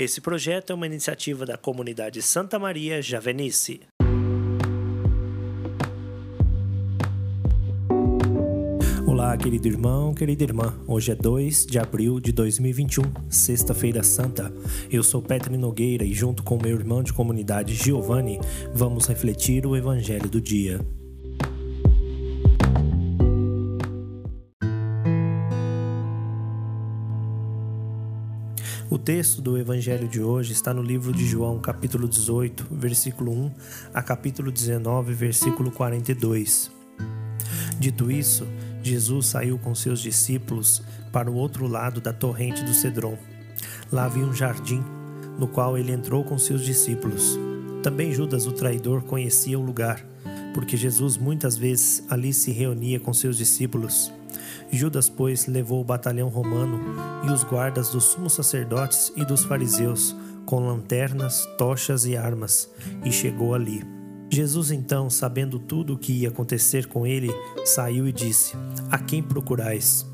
Esse projeto é uma iniciativa da comunidade Santa Maria Javenice. Olá, querido irmão, querida irmã. Hoje é 2 de abril de 2021, Sexta-feira Santa. Eu sou Petri Nogueira e, junto com meu irmão de comunidade Giovanni, vamos refletir o Evangelho do dia. Texto do evangelho de hoje está no livro de João, capítulo 18, versículo 1 a capítulo 19, versículo 42. Dito isso, Jesus saiu com seus discípulos para o outro lado da torrente do Cedron. Lá havia um jardim, no qual ele entrou com seus discípulos. Também Judas, o traidor, conhecia o lugar, porque Jesus muitas vezes ali se reunia com seus discípulos. Judas, pois, levou o batalhão romano e os guardas dos sumos sacerdotes e dos fariseus, com lanternas, tochas e armas, e chegou ali. Jesus, então, sabendo tudo o que ia acontecer com ele, saiu e disse: A quem procurais?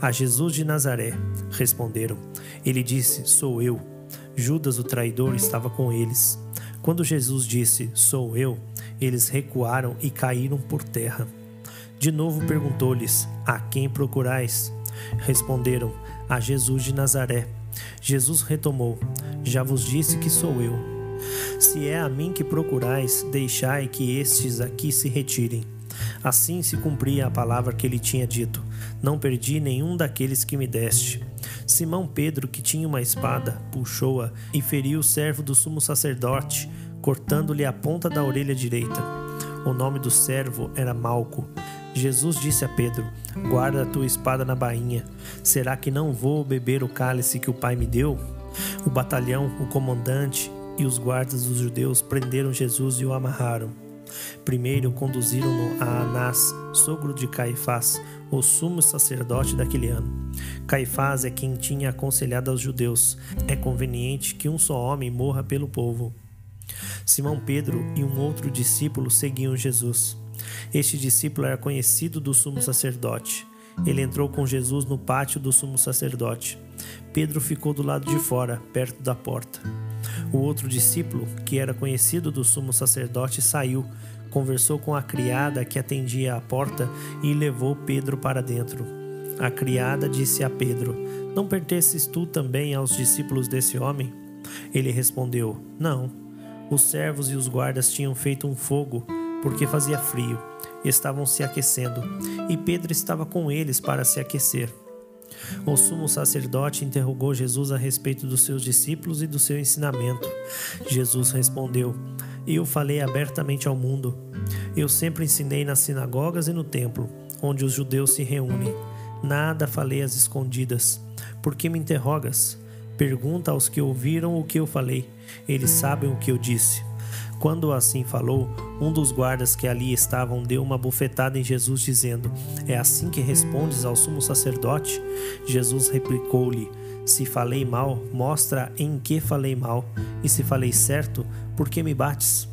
A Jesus de Nazaré. Responderam. Ele disse: Sou eu. Judas, o traidor, estava com eles. Quando Jesus disse: Sou eu, eles recuaram e caíram por terra. De novo perguntou-lhes: A quem procurais? Responderam: A Jesus de Nazaré. Jesus retomou: Já vos disse que sou eu. Se é a mim que procurais, deixai que estes aqui se retirem. Assim se cumpria a palavra que ele tinha dito: Não perdi nenhum daqueles que me deste. Simão Pedro, que tinha uma espada, puxou-a e feriu o servo do sumo sacerdote, cortando-lhe a ponta da orelha direita. O nome do servo era Malco. Jesus disse a Pedro: Guarda a tua espada na bainha. Será que não vou beber o cálice que o Pai me deu? O batalhão, o comandante e os guardas dos judeus prenderam Jesus e o amarraram. Primeiro conduziram-no a Anás, sogro de Caifás, o sumo sacerdote daquele ano. Caifás é quem tinha aconselhado aos judeus: é conveniente que um só homem morra pelo povo. Simão Pedro e um outro discípulo seguiam Jesus. Este discípulo era conhecido do sumo sacerdote. Ele entrou com Jesus no pátio do sumo sacerdote. Pedro ficou do lado de fora, perto da porta. O outro discípulo, que era conhecido do sumo sacerdote, saiu, conversou com a criada que atendia à porta e levou Pedro para dentro. A criada disse a Pedro: Não pertences tu também aos discípulos desse homem? Ele respondeu: Não. Os servos e os guardas tinham feito um fogo porque fazia frio, estavam se aquecendo, e Pedro estava com eles para se aquecer. O sumo sacerdote interrogou Jesus a respeito dos seus discípulos e do seu ensinamento. Jesus respondeu: Eu falei abertamente ao mundo. Eu sempre ensinei nas sinagogas e no templo, onde os judeus se reúnem. Nada falei às escondidas. Por que me interrogas? Pergunta aos que ouviram o que eu falei. Eles sabem o que eu disse. Quando assim falou, um dos guardas que ali estavam deu uma bufetada em Jesus, dizendo: É assim que respondes ao sumo sacerdote? Jesus replicou-lhe: Se falei mal, mostra em que falei mal, e se falei certo, por que me bates?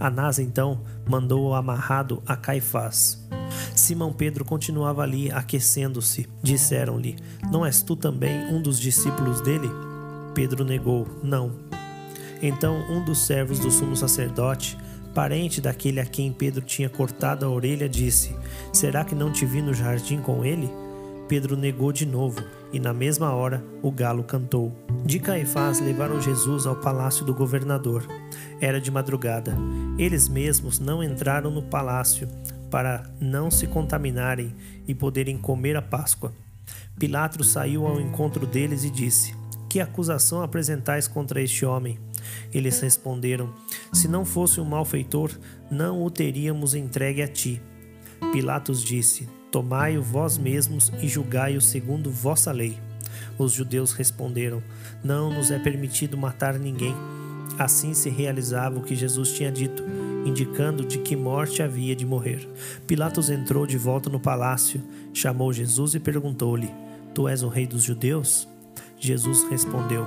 Anás então mandou-o amarrado a Caifás. Simão Pedro continuava ali aquecendo-se. Disseram-lhe: Não és tu também um dos discípulos dele? Pedro negou: Não. Então um dos servos do sumo sacerdote, parente daquele a quem Pedro tinha cortado a orelha, disse: Será que não te vi no jardim com ele? Pedro negou de novo, e na mesma hora o galo cantou. De Caifás levaram Jesus ao palácio do governador. Era de madrugada. Eles mesmos não entraram no palácio para não se contaminarem e poderem comer a Páscoa. Pilatos saiu ao encontro deles e disse: Que acusação apresentais contra este homem? Eles responderam: Se não fosse um malfeitor, não o teríamos entregue a ti. Pilatos disse: Tomai-o vós mesmos e julgai-o segundo vossa lei. Os judeus responderam: Não nos é permitido matar ninguém. Assim se realizava o que Jesus tinha dito, indicando de que morte havia de morrer. Pilatos entrou de volta no palácio, chamou Jesus e perguntou-lhe: Tu és o rei dos judeus? Jesus respondeu: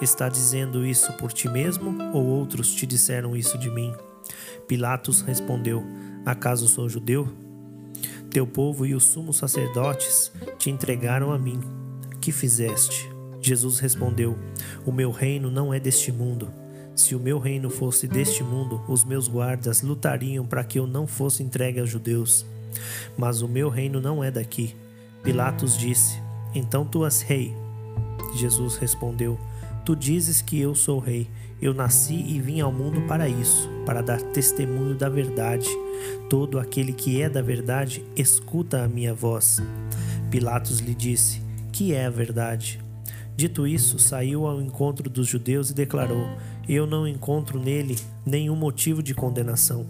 Está dizendo isso por ti mesmo ou outros te disseram isso de mim? Pilatos respondeu: Acaso sou judeu? Teu povo e os sumos sacerdotes te entregaram a mim. Que fizeste? Jesus respondeu: O meu reino não é deste mundo. Se o meu reino fosse deste mundo, os meus guardas lutariam para que eu não fosse entregue aos judeus. Mas o meu reino não é daqui. Pilatos disse: Então tu és rei. Jesus respondeu: Tu dizes que eu sou rei. Eu nasci e vim ao mundo para isso, para dar testemunho da verdade. Todo aquele que é da verdade escuta a minha voz. Pilatos lhe disse: Que é a verdade? Dito isso, saiu ao encontro dos judeus e declarou: Eu não encontro nele nenhum motivo de condenação.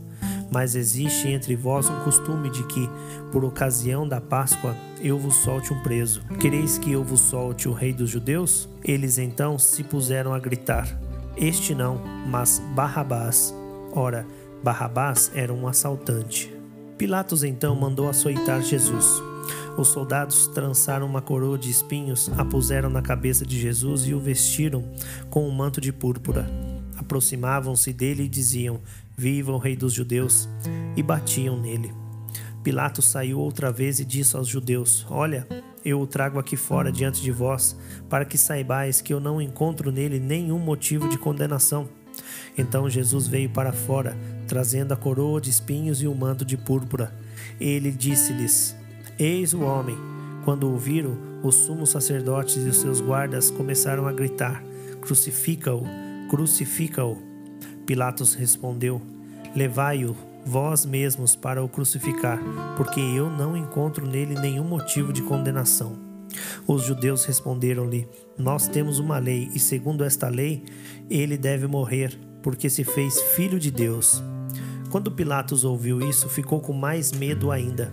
Mas existe entre vós um costume de que, por ocasião da Páscoa, eu vos solte um preso. Quereis que eu vos solte o rei dos judeus? Eles então se puseram a gritar: Este não, mas Barrabás. Ora, Barrabás era um assaltante. Pilatos então mandou açoitar Jesus. Os soldados trançaram uma coroa de espinhos, a puseram na cabeça de Jesus e o vestiram com um manto de púrpura. Aproximavam-se dele e diziam: Viva o Rei dos Judeus! E batiam nele. Pilatos saiu outra vez e disse aos judeus: Olha, eu o trago aqui fora diante de vós, para que saibais que eu não encontro nele nenhum motivo de condenação. Então Jesus veio para fora, trazendo a coroa de espinhos e o manto de púrpura. Ele disse-lhes: Eis o homem. Quando o viram, os sumos sacerdotes e os seus guardas começaram a gritar: Crucifica-o! Crucifica-o! Pilatos respondeu: Levai-o vós mesmos para o crucificar, porque eu não encontro nele nenhum motivo de condenação. Os judeus responderam-lhe: Nós temos uma lei, e segundo esta lei, ele deve morrer, porque se fez filho de Deus. Quando Pilatos ouviu isso, ficou com mais medo ainda.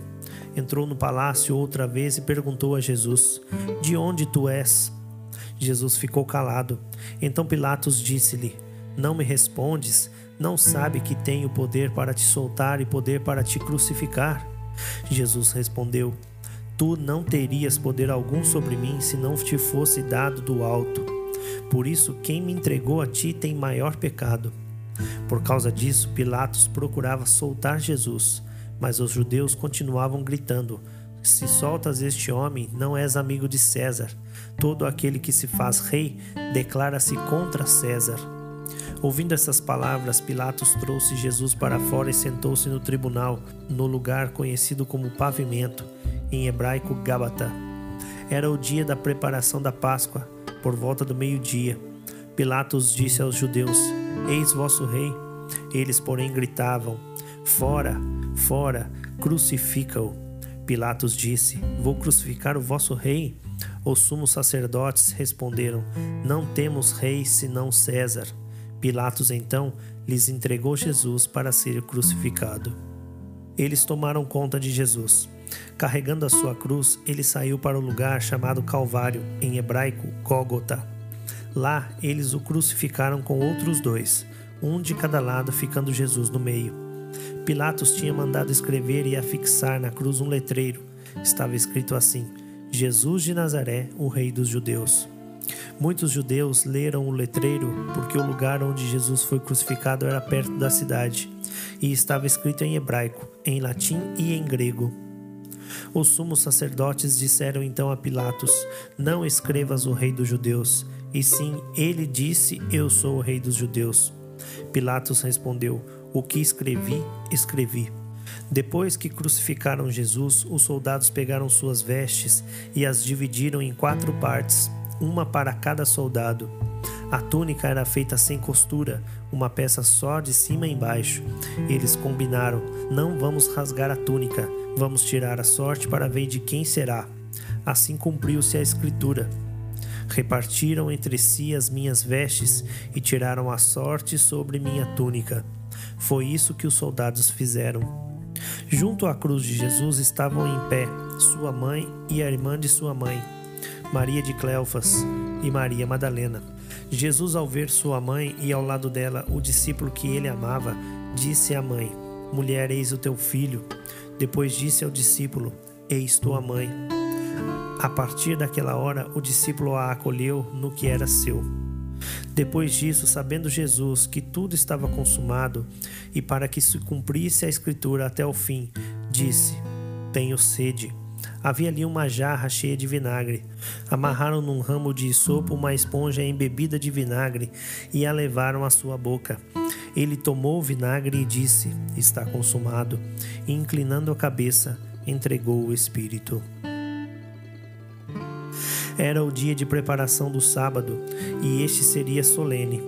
Entrou no palácio outra vez e perguntou a Jesus: De onde tu és? Jesus ficou calado. Então Pilatos disse-lhe: não me respondes? Não sabe que tenho poder para te soltar e poder para te crucificar? Jesus respondeu: Tu não terias poder algum sobre mim se não te fosse dado do alto. Por isso, quem me entregou a ti tem maior pecado. Por causa disso, Pilatos procurava soltar Jesus, mas os judeus continuavam gritando: Se soltas este homem, não és amigo de César. Todo aquele que se faz rei declara-se contra César. Ouvindo essas palavras, Pilatos trouxe Jesus para fora e sentou-se no tribunal, no lugar conhecido como pavimento, em hebraico Gábata. Era o dia da preparação da Páscoa, por volta do meio-dia. Pilatos disse aos judeus: Eis vosso rei. Eles, porém, gritavam: Fora, fora, crucifica-o. Pilatos disse: Vou crucificar o vosso rei? Os sumos sacerdotes responderam: Não temos rei senão César. Pilatos então lhes entregou Jesus para ser crucificado. Eles tomaram conta de Jesus. Carregando a sua cruz, ele saiu para o lugar chamado Calvário, em hebraico Gólgota. Lá eles o crucificaram com outros dois, um de cada lado, ficando Jesus no meio. Pilatos tinha mandado escrever e afixar na cruz um letreiro. Estava escrito assim: Jesus de Nazaré, o Rei dos Judeus. Muitos judeus leram o letreiro porque o lugar onde Jesus foi crucificado era perto da cidade e estava escrito em hebraico, em latim e em grego. Os sumos sacerdotes disseram então a Pilatos: Não escrevas o rei dos judeus, e sim, ele disse: Eu sou o rei dos judeus. Pilatos respondeu: O que escrevi, escrevi. Depois que crucificaram Jesus, os soldados pegaram suas vestes e as dividiram em quatro partes uma para cada soldado. A túnica era feita sem costura, uma peça só de cima e embaixo. Eles combinaram: não vamos rasgar a túnica, vamos tirar a sorte para ver de quem será. Assim cumpriu-se a escritura. Repartiram entre si as minhas vestes e tiraram a sorte sobre minha túnica. Foi isso que os soldados fizeram. Junto à cruz de Jesus estavam em pé sua mãe e a irmã de sua mãe Maria de Cleofas e Maria Madalena. Jesus, ao ver sua mãe e ao lado dela o discípulo que ele amava, disse à mãe: Mulher, eis o teu filho. Depois disse ao discípulo: Eis tua mãe. A partir daquela hora, o discípulo a acolheu no que era seu. Depois disso, sabendo Jesus que tudo estava consumado e para que se cumprisse a Escritura até o fim, disse: Tenho sede. Havia ali uma jarra cheia de vinagre. Amarraram num ramo de sopo uma esponja embebida de vinagre e a levaram à sua boca. Ele tomou o vinagre e disse: Está consumado. E inclinando a cabeça, entregou o espírito. Era o dia de preparação do sábado, e este seria solene.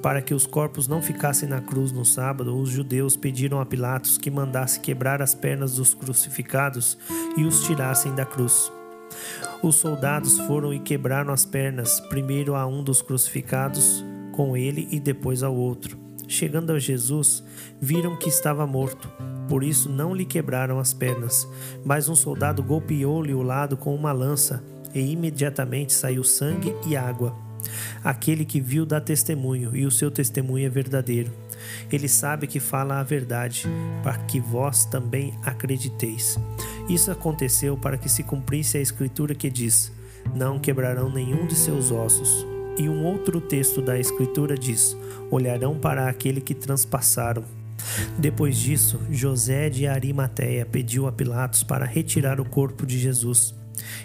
Para que os corpos não ficassem na cruz no sábado, os judeus pediram a Pilatos que mandasse quebrar as pernas dos crucificados e os tirassem da cruz. Os soldados foram e quebraram as pernas, primeiro a um dos crucificados com ele e depois ao outro. Chegando a Jesus, viram que estava morto, por isso não lhe quebraram as pernas. Mas um soldado golpeou-lhe o lado com uma lança, e imediatamente saiu sangue e água. Aquele que viu dá testemunho, e o seu testemunho é verdadeiro. Ele sabe que fala a verdade, para que vós também acrediteis. Isso aconteceu para que se cumprisse a escritura que diz: Não quebrarão nenhum de seus ossos. E um outro texto da escritura diz: Olharão para aquele que transpassaram. Depois disso, José de Arimateia pediu a Pilatos para retirar o corpo de Jesus.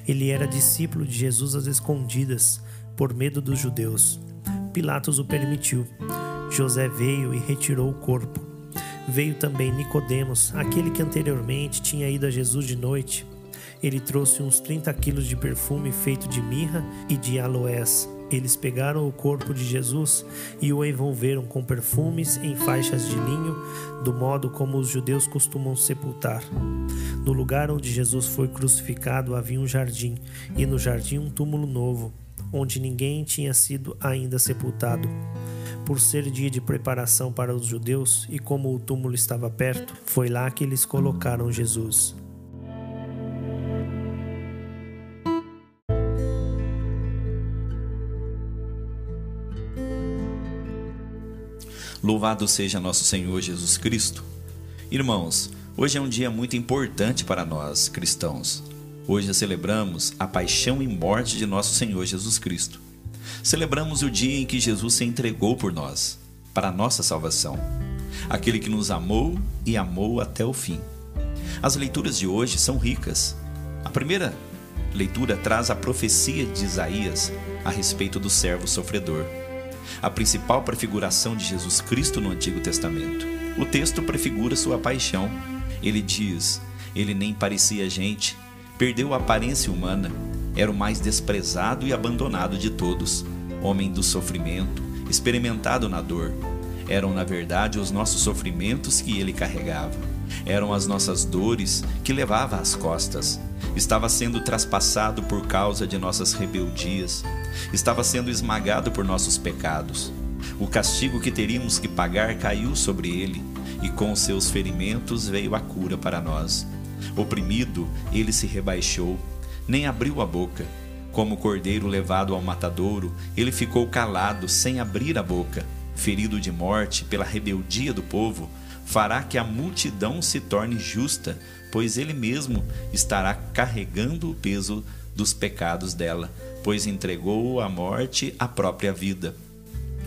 Ele era discípulo de Jesus às escondidas por medo dos judeus. Pilatos o permitiu. José veio e retirou o corpo. Veio também Nicodemos, aquele que anteriormente tinha ido a Jesus de noite. Ele trouxe uns 30 quilos de perfume feito de mirra e de aloés. Eles pegaram o corpo de Jesus e o envolveram com perfumes em faixas de linho, do modo como os judeus costumam sepultar. No lugar onde Jesus foi crucificado havia um jardim, e no jardim um túmulo novo onde ninguém tinha sido ainda sepultado. Por ser dia de preparação para os judeus e como o túmulo estava perto, foi lá que eles colocaram Jesus. Louvado seja nosso Senhor Jesus Cristo. Irmãos, hoje é um dia muito importante para nós cristãos. Hoje celebramos a paixão e morte de nosso Senhor Jesus Cristo. Celebramos o dia em que Jesus se entregou por nós, para a nossa salvação. Aquele que nos amou e amou até o fim. As leituras de hoje são ricas. A primeira leitura traz a profecia de Isaías a respeito do servo sofredor, a principal prefiguração de Jesus Cristo no Antigo Testamento. O texto prefigura sua paixão. Ele diz: Ele nem parecia gente, Perdeu a aparência humana, era o mais desprezado e abandonado de todos, homem do sofrimento, experimentado na dor. Eram, na verdade, os nossos sofrimentos que ele carregava. Eram as nossas dores que levava às costas. Estava sendo traspassado por causa de nossas rebeldias. Estava sendo esmagado por nossos pecados. O castigo que teríamos que pagar caiu sobre ele, e com seus ferimentos veio a cura para nós. Oprimido, ele se rebaixou, nem abriu a boca. Como cordeiro levado ao matadouro, ele ficou calado, sem abrir a boca. Ferido de morte pela rebeldia do povo, fará que a multidão se torne justa, pois ele mesmo estará carregando o peso dos pecados dela, pois entregou à morte a própria vida.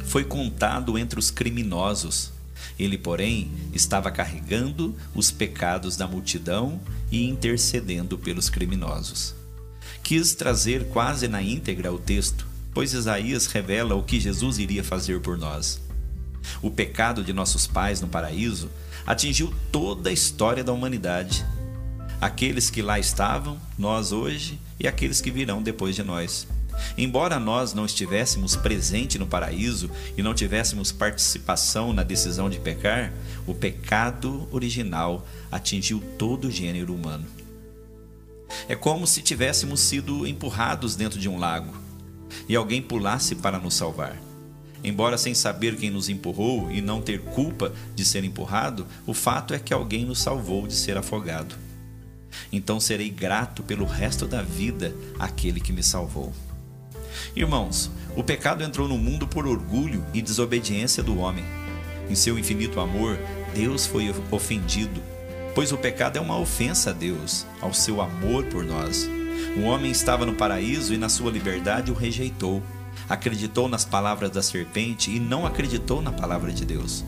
Foi contado entre os criminosos, ele, porém, estava carregando os pecados da multidão e intercedendo pelos criminosos. Quis trazer quase na íntegra o texto, pois Isaías revela o que Jesus iria fazer por nós. O pecado de nossos pais no paraíso atingiu toda a história da humanidade. Aqueles que lá estavam, nós hoje e aqueles que virão depois de nós. Embora nós não estivéssemos presente no paraíso e não tivéssemos participação na decisão de pecar, o pecado original atingiu todo o gênero humano. É como se tivéssemos sido empurrados dentro de um lago e alguém pulasse para nos salvar. Embora sem saber quem nos empurrou e não ter culpa de ser empurrado, o fato é que alguém nos salvou de ser afogado. Então serei grato pelo resto da vida àquele que me salvou. Irmãos, o pecado entrou no mundo por orgulho e desobediência do homem. Em seu infinito amor, Deus foi ofendido, pois o pecado é uma ofensa a Deus, ao seu amor por nós. O homem estava no paraíso e na sua liberdade o rejeitou. Acreditou nas palavras da serpente e não acreditou na palavra de Deus.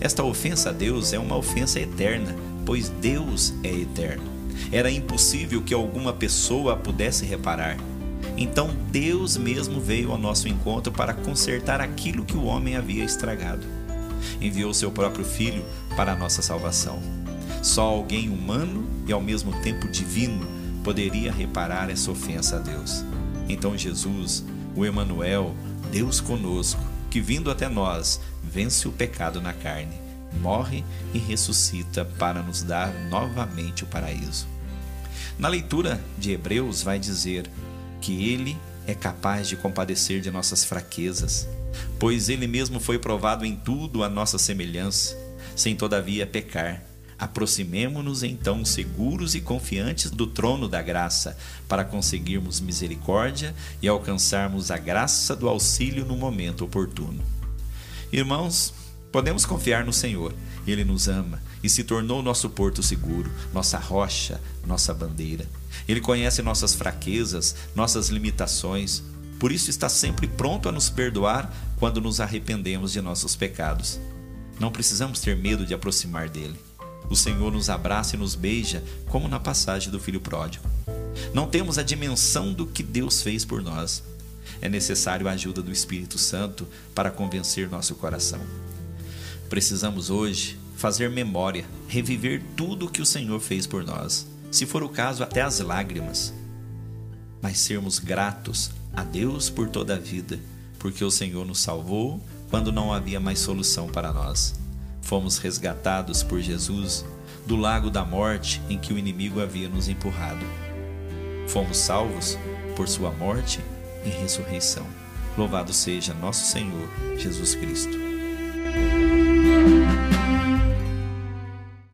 Esta ofensa a Deus é uma ofensa eterna, pois Deus é eterno. Era impossível que alguma pessoa pudesse reparar. Então Deus mesmo veio ao nosso encontro para consertar aquilo que o homem havia estragado. Enviou seu próprio filho para a nossa salvação. Só alguém humano e ao mesmo tempo divino poderia reparar essa ofensa a Deus. Então Jesus, o Emanuel, Deus conosco, que vindo até nós, vence o pecado na carne, morre e ressuscita para nos dar novamente o paraíso. Na leitura de Hebreus vai dizer que ele é capaz de compadecer de nossas fraquezas, pois ele mesmo foi provado em tudo a nossa semelhança, sem todavia pecar. Aproximemo-nos então seguros e confiantes do trono da graça, para conseguirmos misericórdia e alcançarmos a graça do auxílio no momento oportuno. Irmãos, podemos confiar no Senhor, Ele nos ama e se tornou nosso porto seguro, nossa rocha, nossa bandeira. Ele conhece nossas fraquezas, nossas limitações, por isso está sempre pronto a nos perdoar quando nos arrependemos de nossos pecados. Não precisamos ter medo de aproximar dele. O Senhor nos abraça e nos beija, como na passagem do filho pródigo. Não temos a dimensão do que Deus fez por nós. É necessário a ajuda do Espírito Santo para convencer nosso coração. Precisamos hoje fazer memória, reviver tudo o que o Senhor fez por nós, se for o caso, até as lágrimas. Mas sermos gratos a Deus por toda a vida, porque o Senhor nos salvou quando não havia mais solução para nós. Fomos resgatados por Jesus do lago da morte em que o inimigo havia nos empurrado. Fomos salvos por sua morte e ressurreição. Louvado seja nosso Senhor Jesus Cristo.